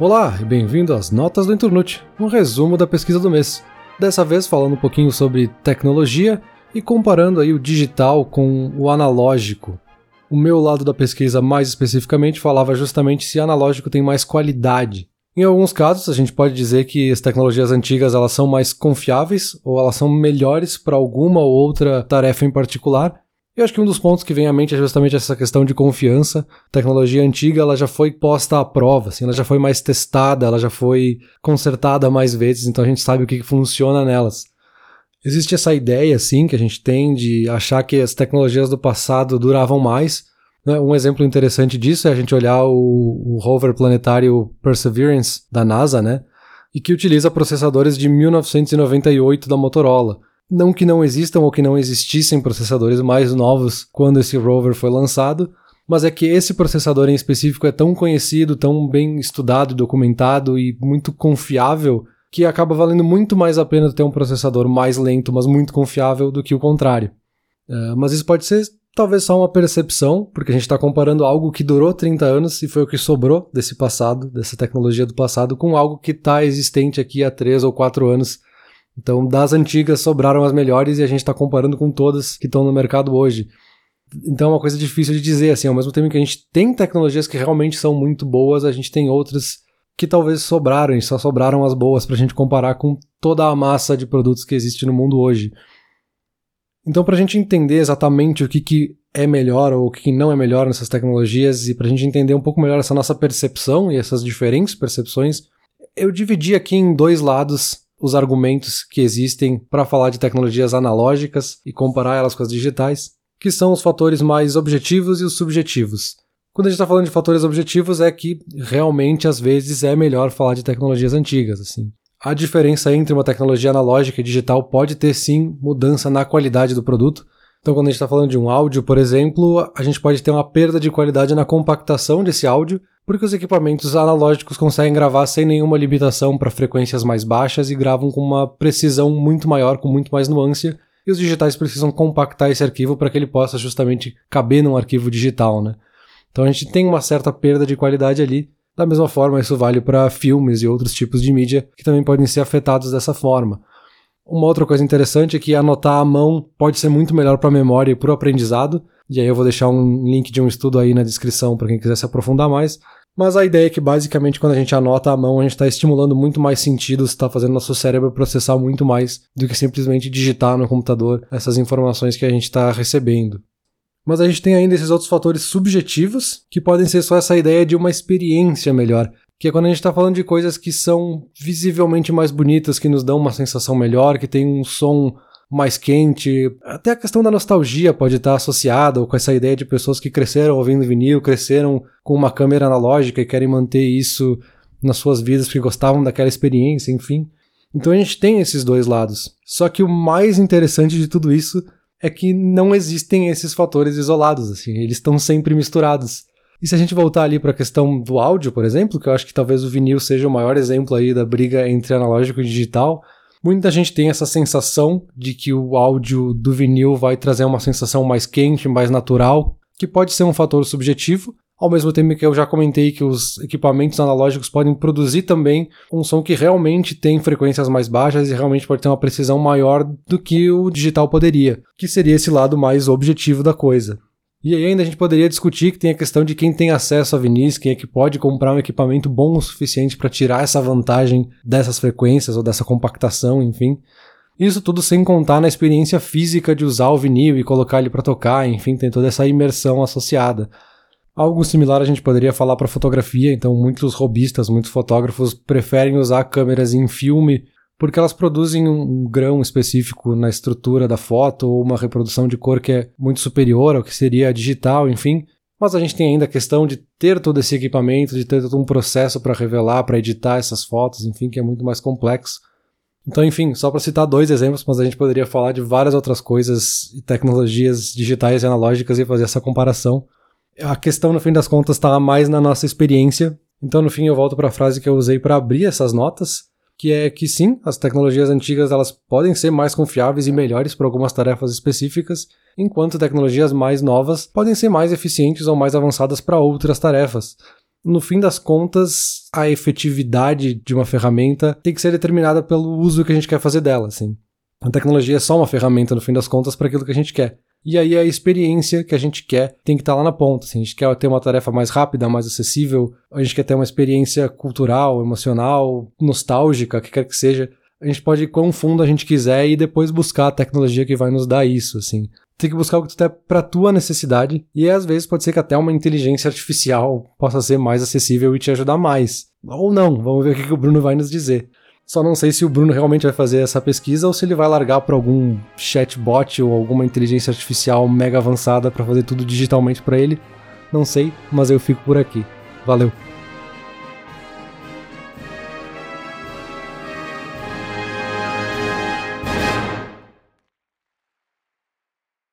Olá e bem-vindo às Notas do Internute, um resumo da pesquisa do mês. Dessa vez falando um pouquinho sobre tecnologia e comparando aí o digital com o analógico. O meu lado da pesquisa mais especificamente falava justamente se analógico tem mais qualidade. Em alguns casos, a gente pode dizer que as tecnologias antigas elas são mais confiáveis ou elas são melhores para alguma ou outra tarefa em particular, eu acho que um dos pontos que vem à mente é justamente essa questão de confiança. A tecnologia antiga ela já foi posta à prova, assim, ela já foi mais testada, ela já foi consertada mais vezes, então a gente sabe o que, funciona nelas. Existe essa ideia, assim, que a gente tem de achar que as tecnologias do passado duravam mais. Né? Um exemplo interessante disso é a gente olhar o, o rover planetário Perseverance da NASA, né? E que utiliza processadores de 1998 da Motorola. Não que não existam ou que não existissem processadores mais novos quando esse rover foi lançado, mas é que esse processador em específico é tão conhecido, tão bem estudado, documentado e muito confiável que acaba valendo muito mais a pena ter um processador mais lento, mas muito confiável do que o contrário. Uh, mas isso pode ser talvez só uma percepção, porque a gente está comparando algo que durou 30 anos e foi o que sobrou desse passado, dessa tecnologia do passado, com algo que está existente aqui há 3 ou 4 anos então, das antigas sobraram as melhores e a gente está comparando com todas que estão no mercado hoje. Então é uma coisa difícil de dizer, assim, ao mesmo tempo que a gente tem tecnologias que realmente são muito boas, a gente tem outras que talvez sobraram, e só sobraram as boas para a gente comparar com toda a massa de produtos que existe no mundo hoje. Então, para a gente entender exatamente o que, que é melhor ou o que não é melhor nessas tecnologias e para a gente entender um pouco melhor essa nossa percepção e essas diferentes percepções, eu dividi aqui em dois lados os argumentos que existem para falar de tecnologias analógicas e comparar elas com as digitais, que são os fatores mais objetivos e os subjetivos. Quando a gente está falando de fatores objetivos, é que realmente às vezes é melhor falar de tecnologias antigas. Assim. A diferença entre uma tecnologia analógica e digital pode ter sim mudança na qualidade do produto. Então, quando a gente está falando de um áudio, por exemplo, a gente pode ter uma perda de qualidade na compactação desse áudio, porque os equipamentos analógicos conseguem gravar sem nenhuma limitação para frequências mais baixas e gravam com uma precisão muito maior, com muito mais nuance, e os digitais precisam compactar esse arquivo para que ele possa justamente caber num arquivo digital, né? Então a gente tem uma certa perda de qualidade ali. Da mesma forma, isso vale para filmes e outros tipos de mídia que também podem ser afetados dessa forma. Uma outra coisa interessante é que anotar à mão pode ser muito melhor para a memória e para o aprendizado. E aí eu vou deixar um link de um estudo aí na descrição para quem quiser se aprofundar mais. Mas a ideia é que basicamente quando a gente anota à mão, a gente está estimulando muito mais sentidos, está fazendo nosso cérebro processar muito mais do que simplesmente digitar no computador essas informações que a gente está recebendo. Mas a gente tem ainda esses outros fatores subjetivos, que podem ser só essa ideia de uma experiência melhor, que é quando a gente está falando de coisas que são visivelmente mais bonitas, que nos dão uma sensação melhor, que tem um som mais quente. Até a questão da nostalgia pode estar associada com essa ideia de pessoas que cresceram ouvindo vinil, cresceram com uma câmera analógica e querem manter isso nas suas vidas porque gostavam daquela experiência, enfim. Então a gente tem esses dois lados. Só que o mais interessante de tudo isso é que não existem esses fatores isolados, assim, eles estão sempre misturados. E se a gente voltar ali para a questão do áudio, por exemplo, que eu acho que talvez o vinil seja o maior exemplo aí da briga entre analógico e digital, Muita gente tem essa sensação de que o áudio do vinil vai trazer uma sensação mais quente, mais natural, que pode ser um fator subjetivo, ao mesmo tempo que eu já comentei que os equipamentos analógicos podem produzir também um som que realmente tem frequências mais baixas e realmente pode ter uma precisão maior do que o digital poderia, que seria esse lado mais objetivo da coisa. E aí ainda a gente poderia discutir que tem a questão de quem tem acesso a vinis, quem é que pode comprar um equipamento bom o suficiente para tirar essa vantagem dessas frequências ou dessa compactação, enfim. Isso tudo sem contar na experiência física de usar o vinil e colocar ele para tocar, enfim, tem toda essa imersão associada. Algo similar a gente poderia falar para fotografia, então muitos robistas, muitos fotógrafos preferem usar câmeras em filme porque elas produzem um grão específico na estrutura da foto ou uma reprodução de cor que é muito superior ao que seria a digital, enfim. Mas a gente tem ainda a questão de ter todo esse equipamento, de ter todo um processo para revelar, para editar essas fotos, enfim, que é muito mais complexo. Então, enfim, só para citar dois exemplos, mas a gente poderia falar de várias outras coisas e tecnologias digitais e analógicas e fazer essa comparação. A questão, no fim das contas, está mais na nossa experiência. Então, no fim, eu volto para a frase que eu usei para abrir essas notas que é que sim, as tecnologias antigas elas podem ser mais confiáveis e melhores para algumas tarefas específicas, enquanto tecnologias mais novas podem ser mais eficientes ou mais avançadas para outras tarefas. no fim das contas, a efetividade de uma ferramenta tem que ser determinada pelo uso que a gente quer fazer dela, assim. A tecnologia é só uma ferramenta, no fim das contas, para aquilo que a gente quer. E aí a experiência que a gente quer tem que estar tá lá na ponta. Assim, a gente quer ter uma tarefa mais rápida, mais acessível, a gente quer ter uma experiência cultural, emocional, nostálgica, que quer que seja. A gente pode ir quão fundo a gente quiser e depois buscar a tecnologia que vai nos dar isso, assim. Tem que buscar o que tu tem pra tua necessidade e às vezes pode ser que até uma inteligência artificial possa ser mais acessível e te ajudar mais. Ou não, vamos ver o que o Bruno vai nos dizer. Só não sei se o Bruno realmente vai fazer essa pesquisa ou se ele vai largar para algum chatbot ou alguma inteligência artificial mega avançada para fazer tudo digitalmente para ele. Não sei, mas eu fico por aqui. Valeu!